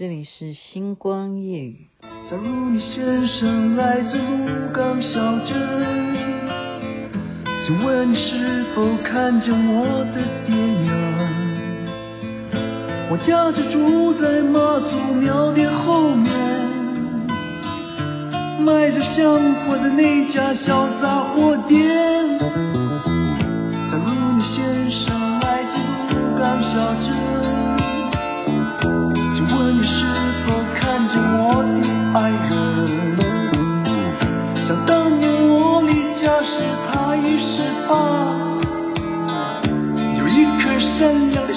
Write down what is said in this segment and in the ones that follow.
这里是星光夜语。假如你先生来自鹿港小镇，请问你是否看见我的爹娘？我家就住在妈祖庙的后面，卖着香火的那家小杂货店。假如你先生来自鹿港小镇。真有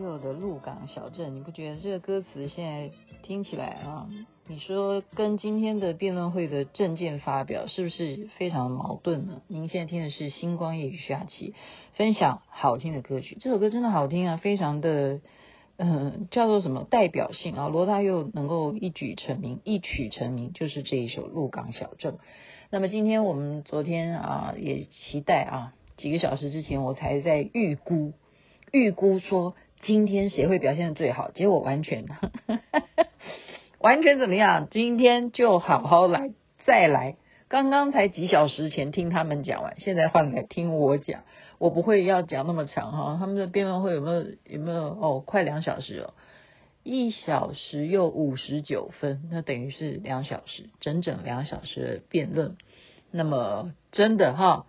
所有的鹿港小镇，你不觉得这个歌词现在听起来啊？你说跟今天的辩论会的政见发表是不是非常矛盾呢？您现在听的是星光夜语徐雅琪分享好听的歌曲，这首歌真的好听啊，非常的嗯、叫做什么代表性啊？罗大佑能够一举成名，一曲成名，就是这一首《鹿港小镇》。那么今天我们昨天啊，也期待啊，几个小时之前我才在预估预估说。今天谁会表现的最好？结果完全，完全怎么样？今天就好好来，再来。刚刚才几小时前听他们讲完，现在换来听我讲。我不会要讲那么长哈。他们的辩论会有没有？有没有？哦，快两小时哦，一小时又五十九分，那等于是两小时，整整两小时的辩论。那么真的哈，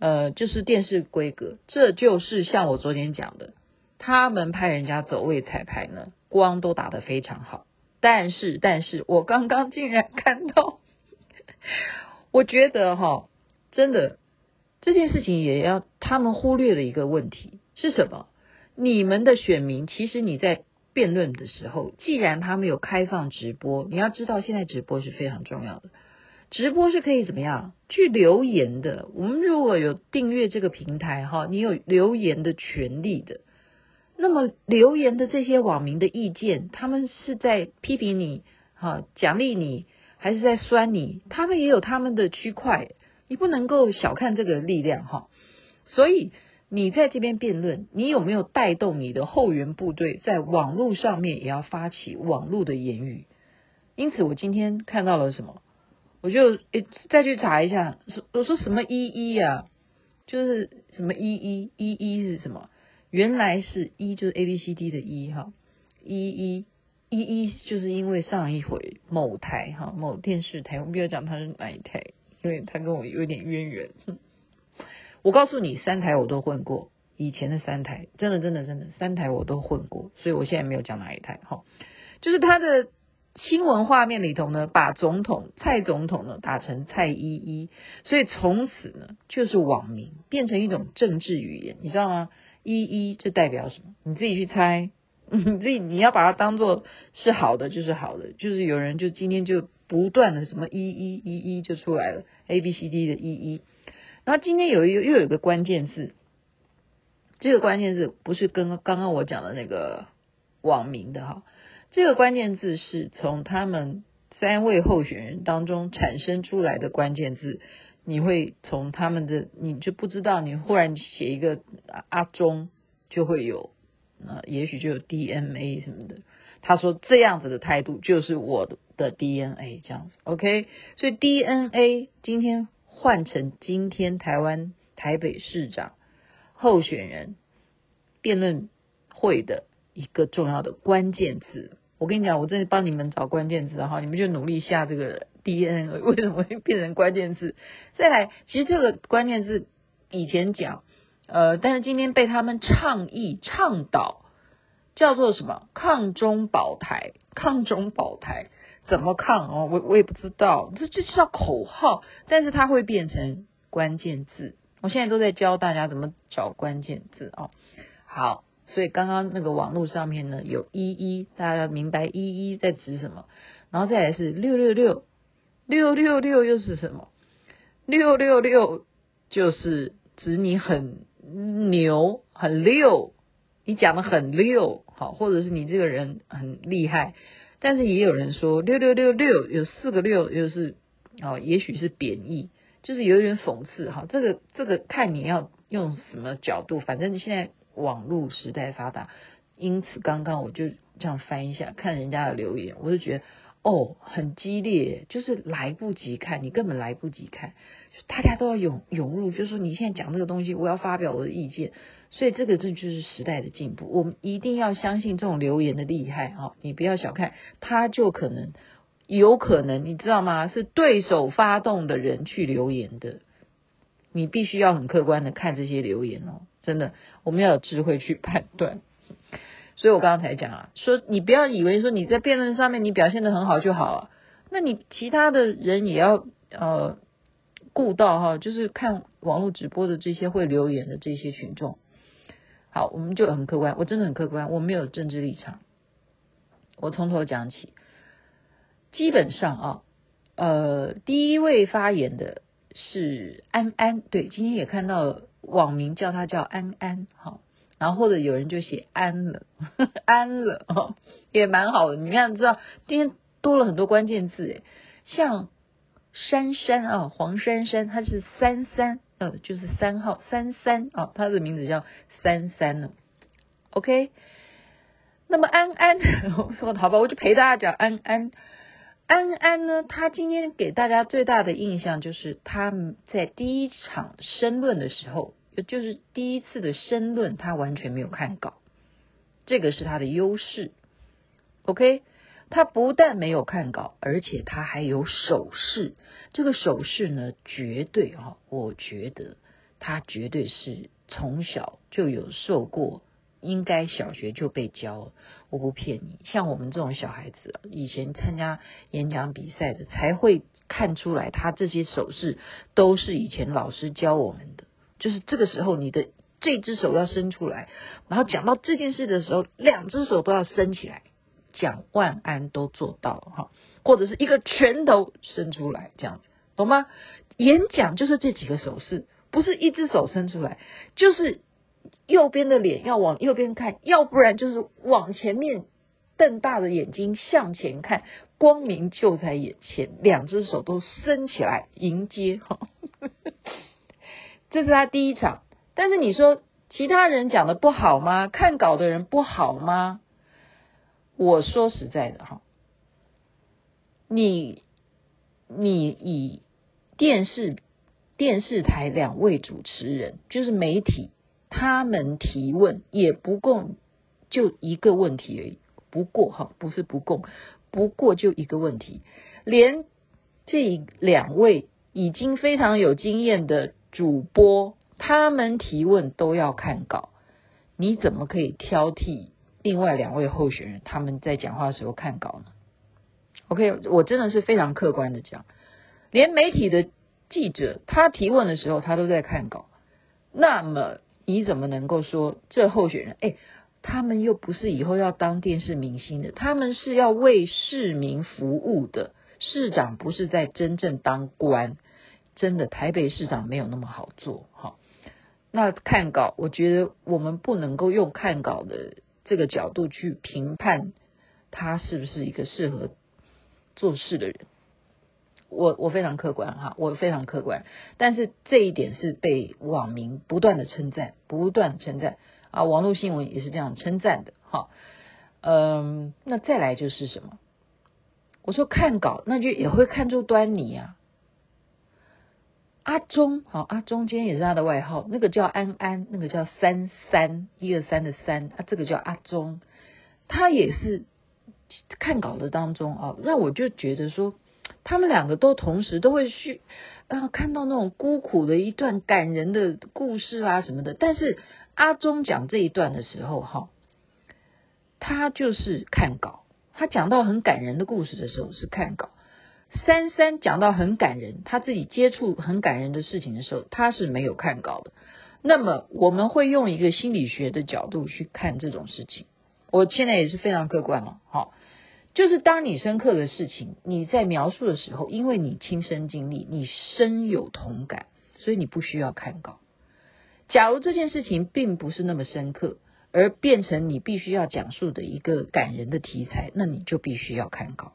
呃，就是电视规格，这就是像我昨天讲的。他们派人家走位彩排呢，光都打得非常好，但是，但是我刚刚竟然看到，我觉得哈，真的这件事情也要他们忽略了一个问题是什么？你们的选民其实你在辩论的时候，既然他们有开放直播，你要知道现在直播是非常重要的，直播是可以怎么样去留言的。我们如果有订阅这个平台哈，你有留言的权利的。那么留言的这些网民的意见，他们是在批评你，哈，奖励你，还是在酸你？他们也有他们的区块，你不能够小看这个力量，哈。所以你在这边辩论，你有没有带动你的后援部队在网络上面也要发起网络的言语？因此，我今天看到了什么，我就诶再去查一下，我说什么一一啊，就是什么一一一一是什么？原来是一就是 A B C D 的一哈，一一一一就是因为上一回某台哈某电视台，我不要讲它是哪一台，因为它跟我有点渊源。我告诉你，三台我都混过，以前的三台真的真的真的三台我都混过，所以我现在没有讲哪一台哈，就是它的新闻画面里头呢，把总统蔡总统呢打成蔡一一，所以从此呢就是网民变成一种政治语言，你知道吗？一一这代表什么？你自己去猜，你自己你要把它当做是好的就是好的，就是有人就今天就不断的什么一一一一就出来了，A B C D 的一一，然后今天有一个又有一个关键字，这个关键字不是跟刚刚我讲的那个网名的哈，这个关键字是从他们三位候选人当中产生出来的关键字。你会从他们的，你就不知道，你忽然写一个阿中，就会有，呃，也许就有 DNA 什么的。他说这样子的态度就是我的 DNA 这样子，OK？所以 DNA 今天换成今天台湾台北市长候选人辩论会的一个重要的关键字。我跟你讲，我这里帮你们找关键字哈，你们就努力下这个。DNA 为什么会变成关键字？再来，其实这个关键字以前讲，呃，但是今天被他们倡议倡导，叫做什么？抗中保台，抗中保台，怎么抗哦？我我也不知道，这这叫口号，但是它会变成关键字。我现在都在教大家怎么找关键字哦。好，所以刚刚那个网络上面呢有一一，大家要明白一一在指什么，然后再来是六六六，六六六又是什么？六六六就是指你很牛很溜，你讲的很溜，好，或者是你这个人很厉害。但是也有人说六六六六有四个六，又是哦，也许是贬义，就是有点讽刺哈。这个这个看你要用什么角度，反正现在网络时代发达，因此刚刚我就这样翻一下，看人家的留言，我就觉得哦，很激烈，就是来不及看，你根本来不及看，大家都要涌涌入，就是说你现在讲这个东西，我要发表我的意见。所以这个这就是时代的进步，我们一定要相信这种留言的厉害啊！你不要小看，他就可能有可能，你知道吗？是对手发动的人去留言的，你必须要很客观的看这些留言哦，真的，我们要有智慧去判断。所以我刚刚才讲啊，说你不要以为说你在辩论上面你表现得很好就好啊，那你其他的人也要呃顾到哈，就是看网络直播的这些会留言的这些群众。好，我们就很客观，我真的很客观，我没有政治立场。我从头讲起，基本上啊，呃，第一位发言的是安安，对，今天也看到网名叫他叫安安，好，然后或者有人就写安了，安了，哦，也蛮好的。你看，知道今天多了很多关键字，诶，像珊珊啊，黄珊珊，她是三三。呃，就是三号三三啊，她的名字叫三三呢。OK，那么安安，我说好吧，我就陪大家讲安安。安安呢，他今天给大家最大的印象就是他在第一场申论的时候，就是第一次的申论，他完全没有看稿，这个是他的优势。OK。他不但没有看稿，而且他还有手势。这个手势呢，绝对哈，我觉得他绝对是从小就有受过，应该小学就被教。我不骗你，像我们这种小孩子，以前参加演讲比赛的，才会看出来，他这些手势都是以前老师教我们的。就是这个时候，你的这只手要伸出来，然后讲到这件事的时候，两只手都要伸起来。蒋万安都做到了哈，或者是一个拳头伸出来这样，懂吗？演讲就是这几个手势，不是一只手伸出来，就是右边的脸要往右边看，要不然就是往前面瞪大的眼睛向前看，光明就在眼前，两只手都伸起来迎接哈。这是他第一场，但是你说其他人讲的不好吗？看稿的人不好吗？我说实在的哈，你你以电视电视台两位主持人，就是媒体，他们提问也不共就一个问题而已，不过哈，不是不共，不过就一个问题，连这两位已经非常有经验的主播，他们提问都要看稿，你怎么可以挑剔？另外两位候选人他们在讲话的时候看稿呢？OK，我真的是非常客观的讲，连媒体的记者他提问的时候他都在看稿，那么你怎么能够说这候选人？哎，他们又不是以后要当电视明星的，他们是要为市民服务的。市长不是在真正当官，真的台北市长没有那么好做。好，那看稿，我觉得我们不能够用看稿的。这个角度去评判他是不是一个适合做事的人，我我非常客观哈，我非常客观，但是这一点是被网民不断的称赞，不断的称赞啊，网络新闻也是这样称赞的哈，嗯，那再来就是什么？我说看稿，那就也会看出端倪啊。阿忠，好，阿忠今天也是他的外号，那个叫安安，那个叫三三，一二三的三，啊，这个叫阿忠，他也是看稿的当中啊，那我就觉得说，他们两个都同时都会去，啊，看到那种孤苦的一段感人的故事啊什么的，但是阿忠讲这一段的时候，哈，他就是看稿，他讲到很感人的故事的时候是看稿。三三讲到很感人，他自己接触很感人的事情的时候，他是没有看稿的。那么我们会用一个心理学的角度去看这种事情。我现在也是非常客观了，好，就是当你深刻的事情，你在描述的时候，因为你亲身经历，你深有同感，所以你不需要看稿。假如这件事情并不是那么深刻，而变成你必须要讲述的一个感人的题材，那你就必须要看稿。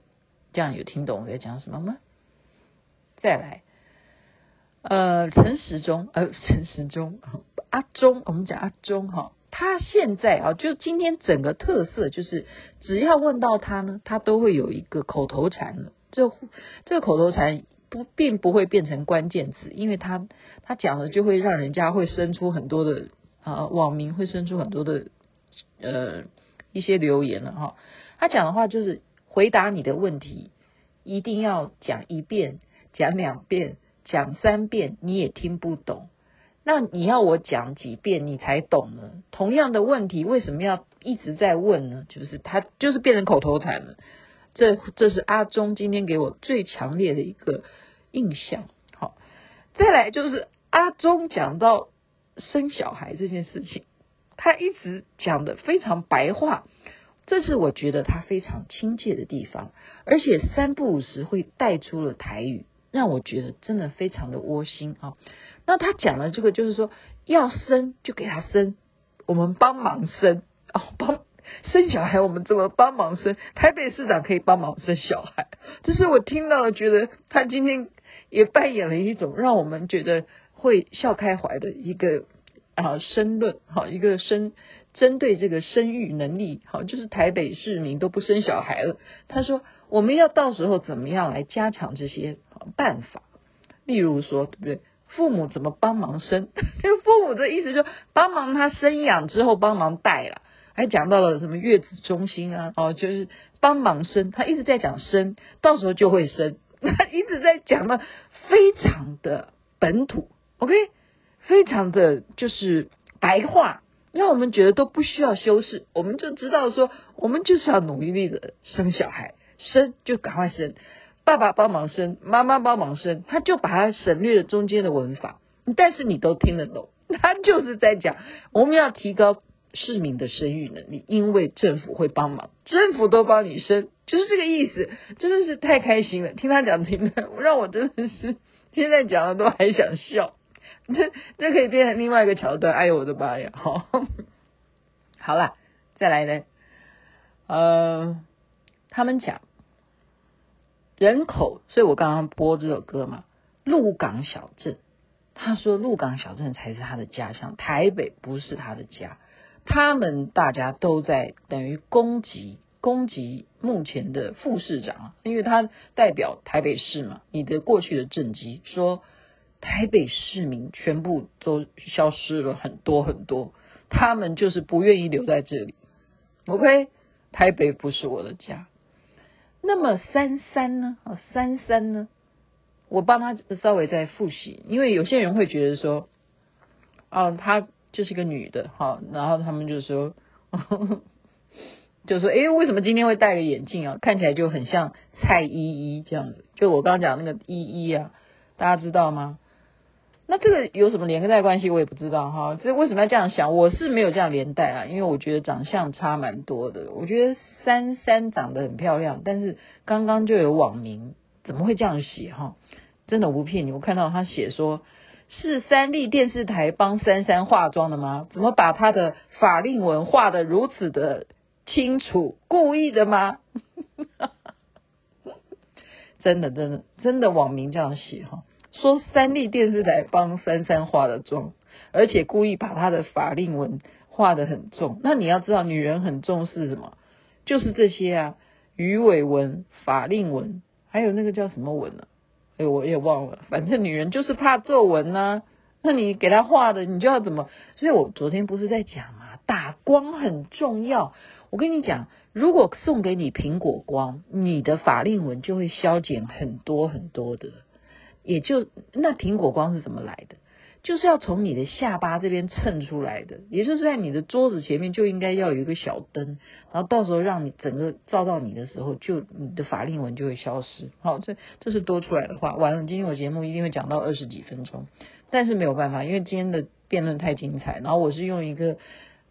这样有听懂我在讲什么吗？再来。呃，陈时中，呃，陈时中，阿中，我们讲阿中哈，他现在啊，就今天整个特色就是，只要问到他呢，他都会有一个口头禅了。这这个口头禅不并不会变成关键词，因为他他讲的就会让人家会生出很多的啊，网民会生出很多的呃一些留言了哈。他讲的话就是回答你的问题，一定要讲一遍，讲两遍。讲三遍你也听不懂，那你要我讲几遍你才懂呢？同样的问题为什么要一直在问呢？就是他就是变成口头禅了。这这是阿忠今天给我最强烈的一个印象。好，再来就是阿忠讲到生小孩这件事情，他一直讲的非常白话，这是我觉得他非常亲切的地方，而且三不五时会带出了台语。让我觉得真的非常的窝心啊！那他讲的这个就是说，要生就给他生，我们帮忙生哦，帮生小孩，我们怎么帮忙生？台北市长可以帮忙生小孩，这是我听到了，觉得他今天也扮演了一种让我们觉得会笑开怀的一个啊申论，好一个生针对这个生育能力，好就是台北市民都不生小孩了，他说我们要到时候怎么样来加强这些。办法，例如说，对不对？父母怎么帮忙生？这个父母的意思就帮忙他生养之后帮忙带了，还讲到了什么月子中心啊，哦，就是帮忙生。他一直在讲生，到时候就会生。他一直在讲的非常的本土，OK，非常的就是白话，让我们觉得都不需要修饰，我们就知道说，我们就是要努力的生小孩，生就赶快生。爸爸帮忙生，妈妈帮忙生，他就把它省略了中间的文法，但是你都听得懂。他就是在讲，我们要提高市民的生育能力，因为政府会帮忙，政府都帮你生，就是这个意思。真的是太开心了，听他讲听的，让我真的是现在讲的都还想笑。这 这可以变成另外一个桥段。哎呦我的妈呀！好，好了，再来呢，呃，他们讲。人口，所以我刚刚播这首歌嘛。鹿港小镇，他说鹿港小镇才是他的家乡，台北不是他的家。他们大家都在等于攻击攻击目前的副市长，因为他代表台北市嘛。你的过去的政绩说台北市民全部都消失了很多很多，他们就是不愿意留在这里。OK，台北不是我的家。那么三三呢？啊，三三呢？我帮他稍微再复习，因为有些人会觉得说，啊，她就是个女的，哈，然后他们就说，就说，诶，为什么今天会戴个眼镜啊？看起来就很像蔡依依这样子，就我刚刚讲那个依依啊，大家知道吗？那这个有什么连带关系？我也不知道哈。这为什么要这样想？我是没有这样连带啊，因为我觉得长相差蛮多的。我觉得珊珊长得很漂亮，但是刚刚就有网名怎么会这样写哈？真的我不骗你，我看到他写说是三立电视台帮珊珊化妆的吗？怎么把她的法令纹画的如此的清楚？故意的吗？真的真的真的网名这样写哈。说三立电视台帮珊珊化的妆，而且故意把她的法令纹画的很重。那你要知道，女人很重视什么？就是这些啊，鱼尾纹、法令纹，还有那个叫什么纹呢？哎，我也忘了。反正女人就是怕皱纹呐。那你给她画的，你就要怎么？所以我昨天不是在讲嘛？打光很重要。我跟你讲，如果送给你苹果光，你的法令纹就会消减很多很多的。也就那苹果光是怎么来的？就是要从你的下巴这边蹭出来的，也就是在你的桌子前面就应该要有一个小灯，然后到时候让你整个照到你的时候，就你的法令纹就会消失。好，这这是多出来的话。完了，今天我节目一定会讲到二十几分钟，但是没有办法，因为今天的辩论太精彩，然后我是用一个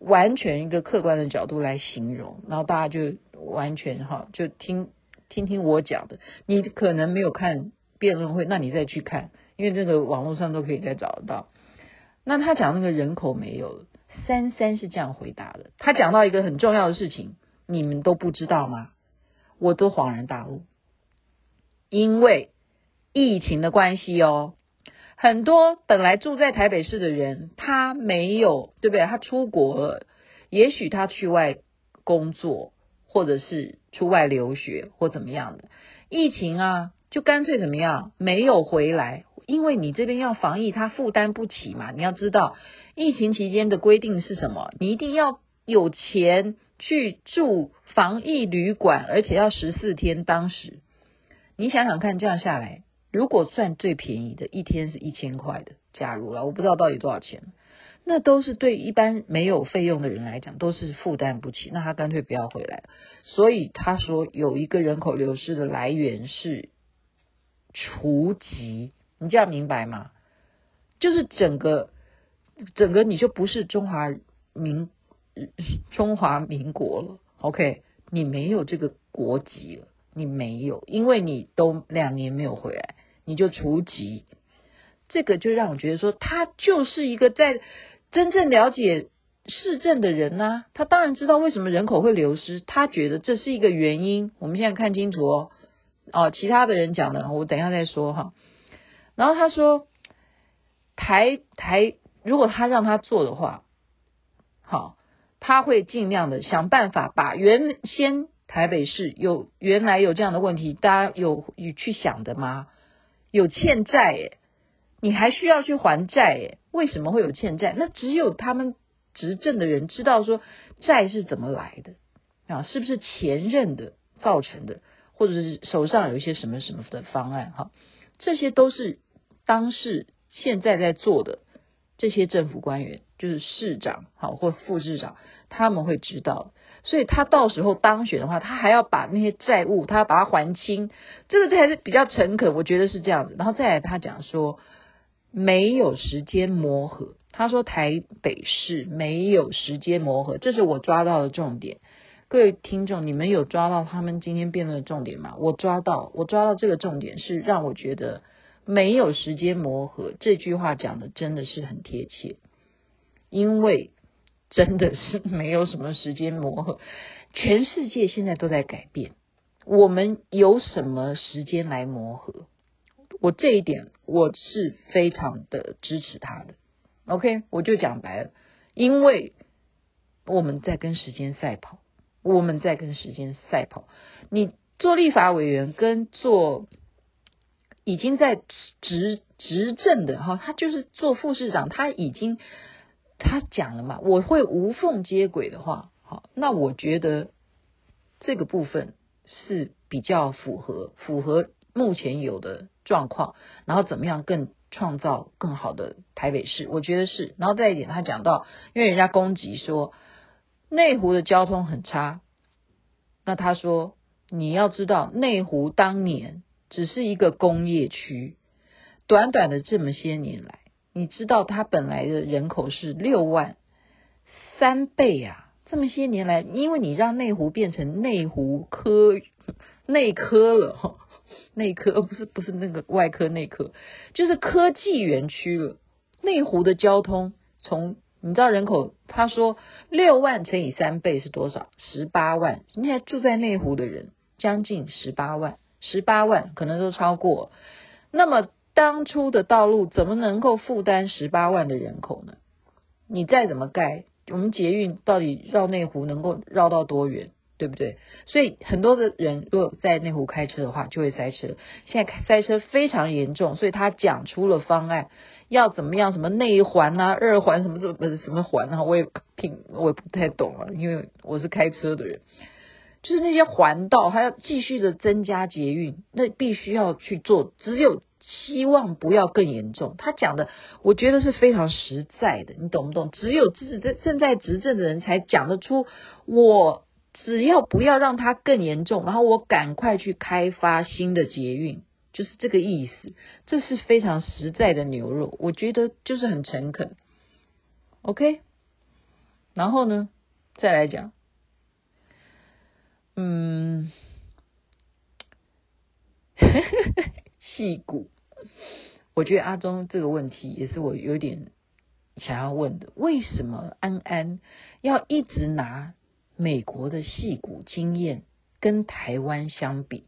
完全一个客观的角度来形容，然后大家就完全哈就听听听我讲的。你可能没有看辩论会，那你再去看，因为这个网络上都可以再找得到。那他讲那个人口没有，三三是这样回答的。他讲到一个很重要的事情，你们都不知道吗？我都恍然大悟，因为疫情的关系哦。很多本来住在台北市的人，他没有，对不对？他出国了，也许他去外工作，或者是出外留学，或怎么样的。疫情啊，就干脆怎么样，没有回来，因为你这边要防疫，他负担不起嘛。你要知道，疫情期间的规定是什么？你一定要有钱去住防疫旅馆，而且要十四天。当时，你想想看，这样下来。如果算最便宜的，一天是一千块的，假如了，我不知道到底多少钱，那都是对一般没有费用的人来讲，都是负担不起。那他干脆不要回来。所以他说有一个人口流失的来源是除籍，你这样明白吗？就是整个整个你就不是中华民 中华民国了，OK，你没有这个国籍了。你没有，因为你都两年没有回来，你就除籍，这个就让我觉得说，他就是一个在真正了解市政的人呐、他当然知道为什么人口会流失，他觉得这是一个原因。我们现在看清楚哦，哦，其他的人讲的，我等一下再说哈。然后他说，台台如果他让他做的话，好，他会尽量的想办法把原先。台北市有原来有这样的问题，大家有有去想的吗？有欠债诶，你还需要去还债诶，为什么会有欠债？那只有他们执政的人知道说债是怎么来的啊？是不是前任的造成的，或者是手上有一些什么什么的方案？哈，这些都是当时现在在做的这些政府官员，就是市长好或副市长，他们会知道。所以他到时候当选的话，他还要把那些债务，他要把它还清，这个这才是比较诚恳，我觉得是这样子。然后再来，他讲说没有时间磨合，他说台北市没有时间磨合，这是我抓到的重点。各位听众，你们有抓到他们今天辩论的重点吗？我抓到，我抓到这个重点是让我觉得没有时间磨合这句话讲的真的是很贴切，因为。真的是没有什么时间磨合，全世界现在都在改变，我们有什么时间来磨合？我这一点我是非常的支持他的。OK，我就讲白了，因为我们在跟时间赛跑，我们在跟时间赛跑。你做立法委员跟做已经在执执政的哈，他就是做副市长，他已经。他讲了嘛，我会无缝接轨的话，好，那我觉得这个部分是比较符合符合目前有的状况，然后怎么样更创造更好的台北市，我觉得是。然后再一点，他讲到，因为人家攻击说内湖的交通很差，那他说你要知道，内湖当年只是一个工业区，短短的这么些年来。你知道它本来的人口是六万，三倍啊！这么些年来，因为你让内湖变成内湖科内科了，内科不是不是那个外科内科，就是科技园区了。内湖的交通从你知道人口，他说六万乘以三倍是多少？十八万。现在住在内湖的人将近十八万，十八万可能都超过。那么。当初的道路怎么能够负担十八万的人口呢？你再怎么盖，我们捷运到底绕内湖能够绕到多远，对不对？所以很多的人如果在内湖开车的话，就会塞车。现在塞车非常严重，所以他讲出了方案，要怎么样？什么内环啊、二环什么什么什么环啊？我也听我也不太懂啊，因为我是开车的人，就是那些环道还要继续的增加捷运，那必须要去做，只有。希望不要更严重。他讲的，我觉得是非常实在的，你懂不懂？只有执政正在执政的人才讲得出，我只要不要让它更严重，然后我赶快去开发新的捷运，就是这个意思。这是非常实在的牛肉，我觉得就是很诚恳。OK，然后呢，再来讲，嗯，戏骨，我觉得阿中这个问题也是我有点想要问的，为什么安安要一直拿美国的戏骨经验跟台湾相比？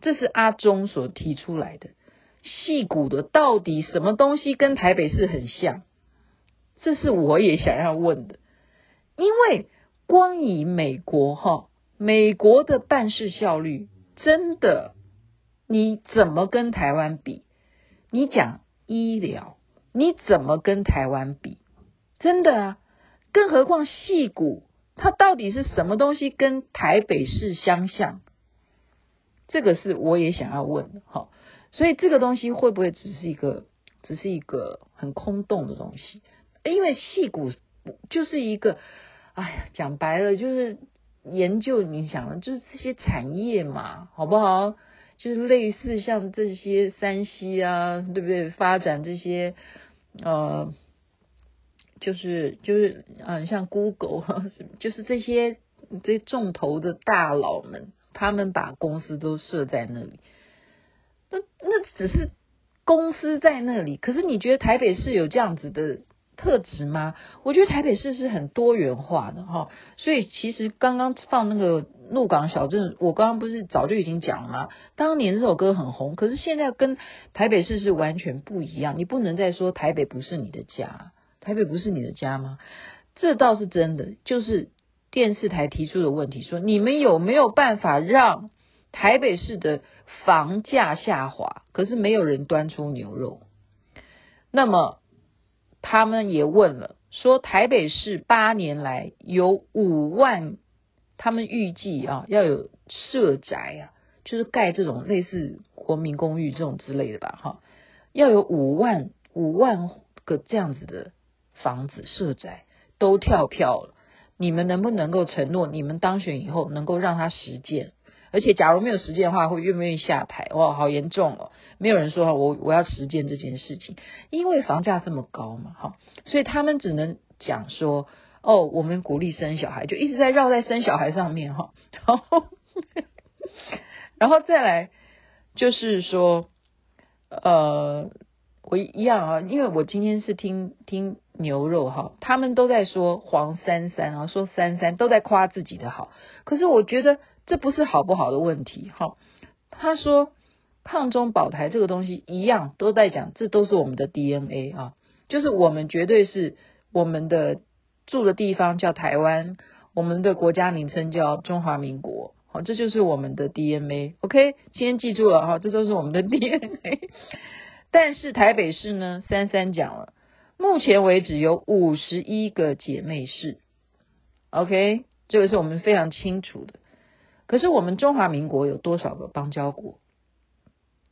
这是阿中所提出来的。戏谷的到底什么东西跟台北市很像？这是我也想要问的，因为光以美国哈，美国的办事效率真的，你怎么跟台湾比？你讲医疗，你怎么跟台湾比？真的啊，更何况戏谷，它到底是什么东西跟台北市相像？这个是我也想要问的哈。所以这个东西会不会只是一个，只是一个很空洞的东西？因为戏骨就是一个，哎呀，讲白了就是研究你想的，就是这些产业嘛，好不好？就是类似像这些山西啊，对不对？发展这些呃，就是就是嗯，像 Google，就是这些这些重头的大佬们，他们把公司都设在那里。那那只是公司在那里，可是你觉得台北市有这样子的特质吗？我觉得台北市是很多元化的哈，所以其实刚刚放那个鹿港小镇，我刚刚不是早就已经讲了吗？当年这首歌很红，可是现在跟台北市是完全不一样。你不能再说台北不是你的家，台北不是你的家吗？这倒是真的，就是电视台提出的问题，说你们有没有办法让？台北市的房价下滑，可是没有人端出牛肉。那么他们也问了，说台北市八年来有五万，他们预计啊要有社宅啊，就是盖这种类似国民公寓这种之类的吧，哈，要有五万五万个这样子的房子社宅都跳票了。你们能不能够承诺，你们当选以后能够让它实践？而且，假如没有实践的话，会愿不愿意下台？哇，好严重哦！没有人说我我要实践这件事情，因为房价这么高嘛，哈，所以他们只能讲说，哦，我们鼓励生小孩，就一直在绕在生小孩上面，哈，然后，然后再来就是说，呃，我一样啊，因为我今天是听听牛肉哈，他们都在说黄珊珊啊，说珊珊都在夸自己的好，可是我觉得。这不是好不好的问题，哈。他说抗中保台这个东西一样都在讲，这都是我们的 DNA 啊，就是我们绝对是我们的住的地方叫台湾，我们的国家名称叫中华民国，好，这就是我们的 DNA。OK，今天记住了哈，这都是我们的 DNA。但是台北市呢，三三讲了，目前为止有五十一个姐妹市，OK，这个是我们非常清楚的。可是我们中华民国有多少个邦交国？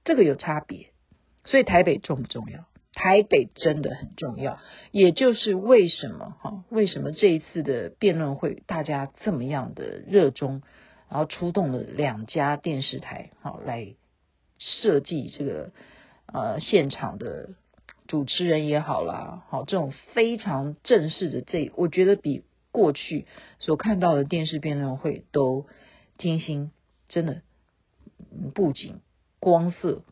这个有差别，所以台北重不重要？台北真的很重要。也就是为什么哈？为什么这一次的辩论会大家这么样的热衷，然后出动了两家电视台好来设计这个呃现场的主持人也好啦，好这种非常正式的这，我觉得比过去所看到的电视辩论会都。精心真的，布景、光色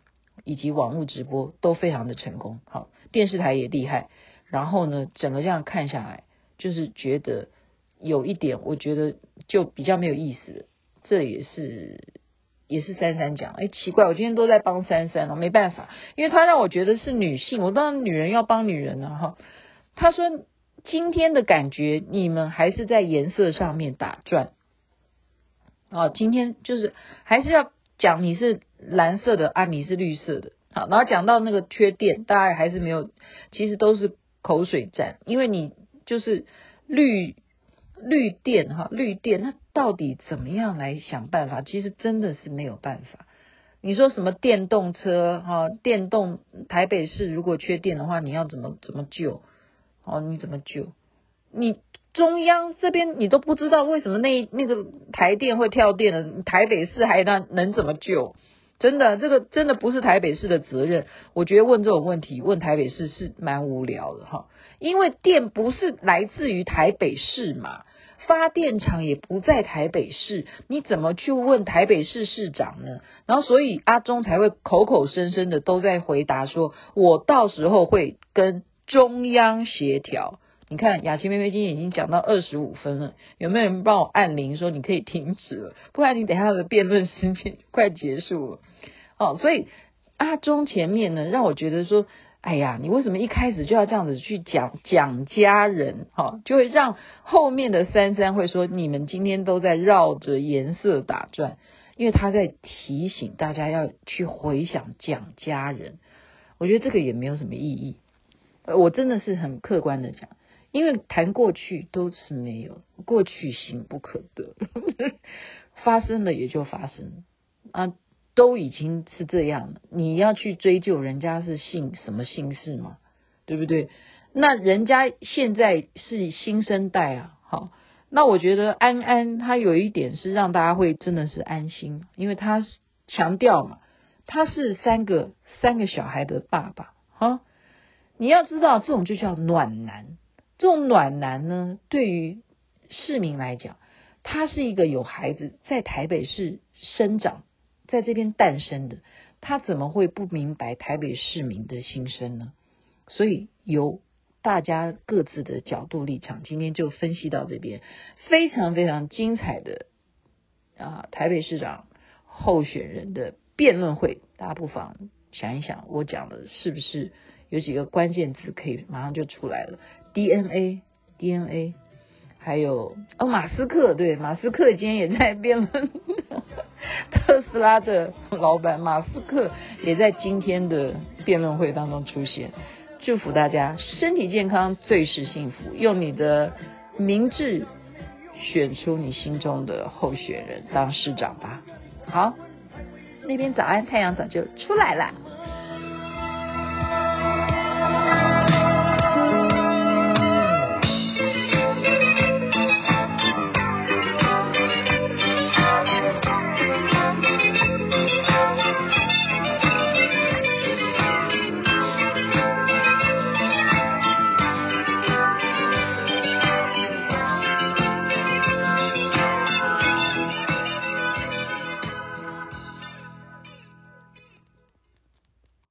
以及网络直播都非常的成功。好，电视台也厉害。然后呢，整个这样看下来，就是觉得有一点，我觉得就比较没有意思。这也是也是珊珊讲，哎，奇怪，我今天都在帮珊珊了，没办法，因为他让我觉得是女性，我当然女人要帮女人啊。哈。他说今天的感觉，你们还是在颜色上面打转。哦，今天就是还是要讲你是蓝色的啊，你是绿色的。好，然后讲到那个缺电，大家还是没有，其实都是口水战，因为你就是绿绿电哈，绿电，那到底怎么样来想办法？其实真的是没有办法。你说什么电动车哈，电动台北市如果缺电的话，你要怎么怎么救？哦，你怎么救？你？中央这边你都不知道为什么那那个台电会跳电了，台北市还能能怎么救？真的，这个真的不是台北市的责任。我觉得问这种问题，问台北市是蛮无聊的哈，因为电不是来自于台北市嘛，发电厂也不在台北市，你怎么去问台北市市长呢？然后所以阿中才会口口声声的都在回答说，我到时候会跟中央协调。你看雅琪妹妹今天已经讲到二十五分了，有没有人帮我按铃说你可以停止了？不然你等下的辩论时间快结束了。哦，所以阿中前面呢，让我觉得说，哎呀，你为什么一开始就要这样子去讲蒋家人？哈、就会让后面的三三会说你们今天都在绕着颜色打转，因为他在提醒大家要去回想蒋家人。我觉得这个也没有什么意义。呃，我真的是很客观的讲。因为谈过去都是没有，过去行不可得，发生了也就发生啊，都已经是这样了。你要去追究人家是姓什么姓氏吗？对不对？那人家现在是新生代啊，好，那我觉得安安他有一点是让大家会真的是安心，因为他强调嘛，他是三个三个小孩的爸爸啊，你要知道这种就叫暖男。这种暖男呢，对于市民来讲，他是一个有孩子在台北市生长，在这边诞生的，他怎么会不明白台北市民的心声呢？所以由大家各自的角度立场，今天就分析到这边，非常非常精彩的啊，台北市长候选人的辩论会，大家不妨想一想，我讲的是不是有几个关键字可以马上就出来了？DNA，DNA，还有哦，马斯克对，马斯克今天也在辩论，特斯拉的老板马斯克也在今天的辩论会当中出现。祝福大家身体健康，最是幸福，用你的明智选出你心中的候选人当市长吧。好，那边早安，太阳早就出来了。